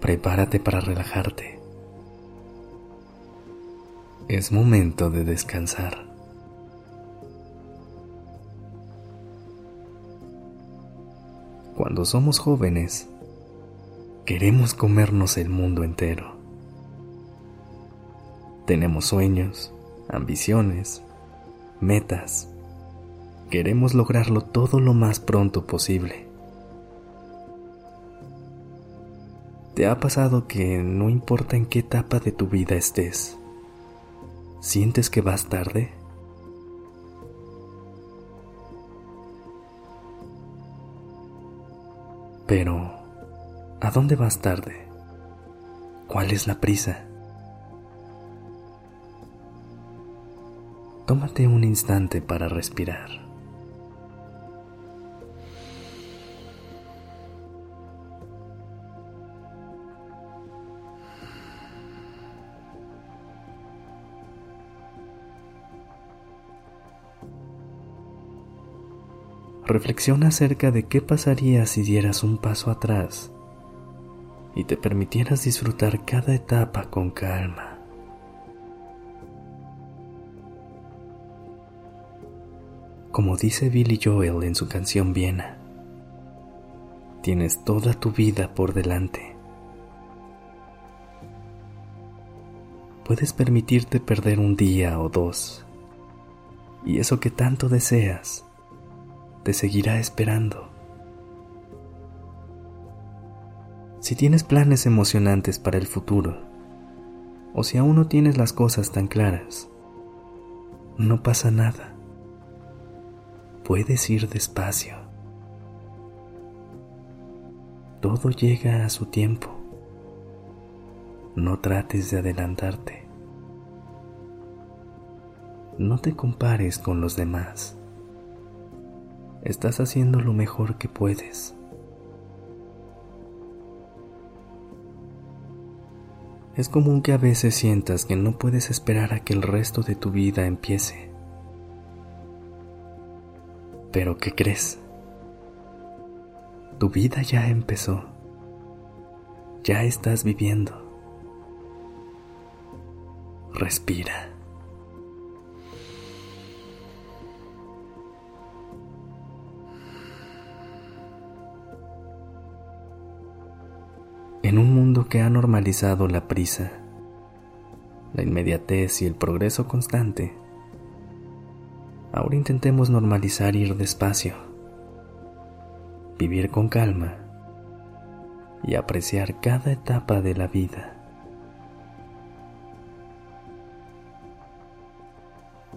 Prepárate para relajarte. Es momento de descansar. Cuando somos jóvenes, queremos comernos el mundo entero. Tenemos sueños, ambiciones, metas Queremos lograrlo todo lo más pronto posible. ¿Te ha pasado que no importa en qué etapa de tu vida estés, sientes que vas tarde? Pero, ¿a dónde vas tarde? ¿Cuál es la prisa? Tómate un instante para respirar. Reflexiona acerca de qué pasaría si dieras un paso atrás y te permitieras disfrutar cada etapa con calma. Como dice Billy Joel en su canción Viena, tienes toda tu vida por delante. Puedes permitirte perder un día o dos, y eso que tanto deseas te seguirá esperando. Si tienes planes emocionantes para el futuro, o si aún no tienes las cosas tan claras, no pasa nada. Puedes ir despacio. Todo llega a su tiempo. No trates de adelantarte. No te compares con los demás. Estás haciendo lo mejor que puedes. Es común que a veces sientas que no puedes esperar a que el resto de tu vida empiece. Pero ¿qué crees? Tu vida ya empezó. Ya estás viviendo. Respira. En un mundo que ha normalizado la prisa, la inmediatez y el progreso constante, ahora intentemos normalizar ir despacio, vivir con calma y apreciar cada etapa de la vida.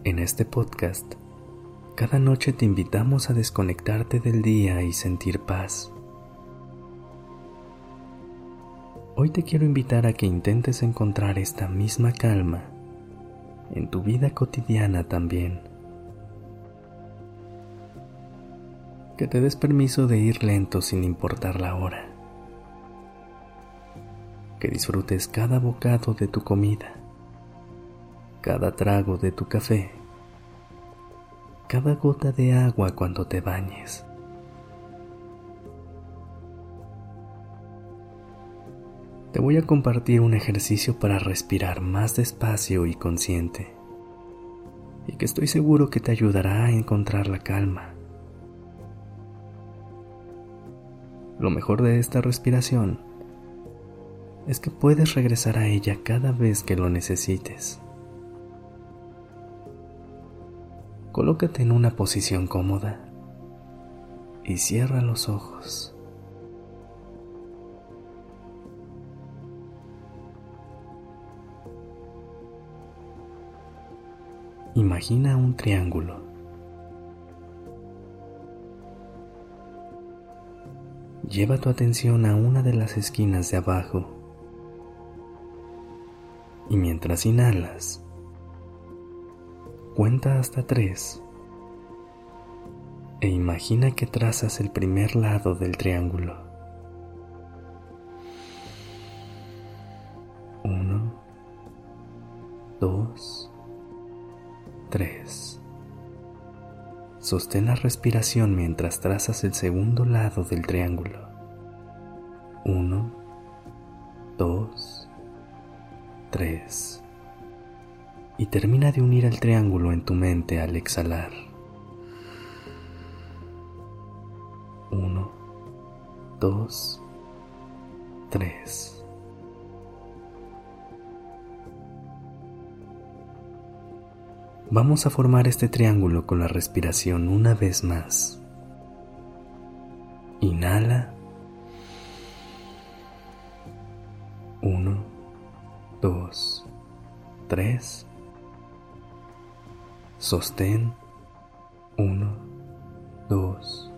En este podcast, cada noche te invitamos a desconectarte del día y sentir paz. Hoy te quiero invitar a que intentes encontrar esta misma calma en tu vida cotidiana también. Que te des permiso de ir lento sin importar la hora. Que disfrutes cada bocado de tu comida, cada trago de tu café, cada gota de agua cuando te bañes. Te voy a compartir un ejercicio para respirar más despacio y consciente, y que estoy seguro que te ayudará a encontrar la calma. Lo mejor de esta respiración es que puedes regresar a ella cada vez que lo necesites. Colócate en una posición cómoda y cierra los ojos. Imagina un triángulo. Lleva tu atención a una de las esquinas de abajo Y mientras inhalas, cuenta hasta tres e imagina que trazas el primer lado del triángulo. Uno, dos, tres. Sostén la respiración mientras trazas el segundo lado del triángulo. Uno, dos, tres. Y termina de unir el triángulo en tu mente al exhalar. 1, 2, 3. Vamos a formar este triángulo con la respiración una vez más. Inhala. 1, 2, 3. Sostén. 1, 2,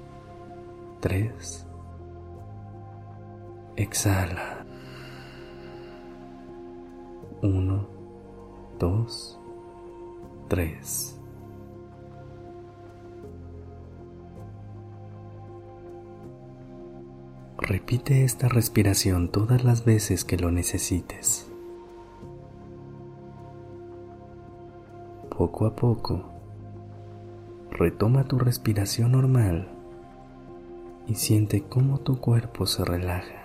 3. Exhala. 1, 2, 3. Repite esta respiración todas las veces que lo necesites. Poco a poco, retoma tu respiración normal y siente cómo tu cuerpo se relaja.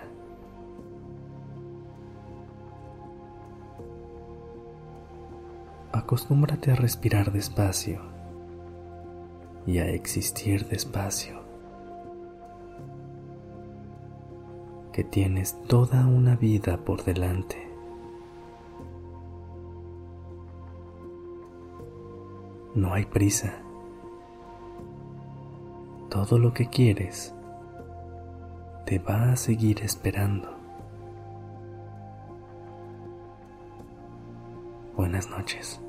Acostúmbrate a respirar despacio y a existir despacio. Que tienes toda una vida por delante. No hay prisa. Todo lo que quieres te va a seguir esperando. buenas noches.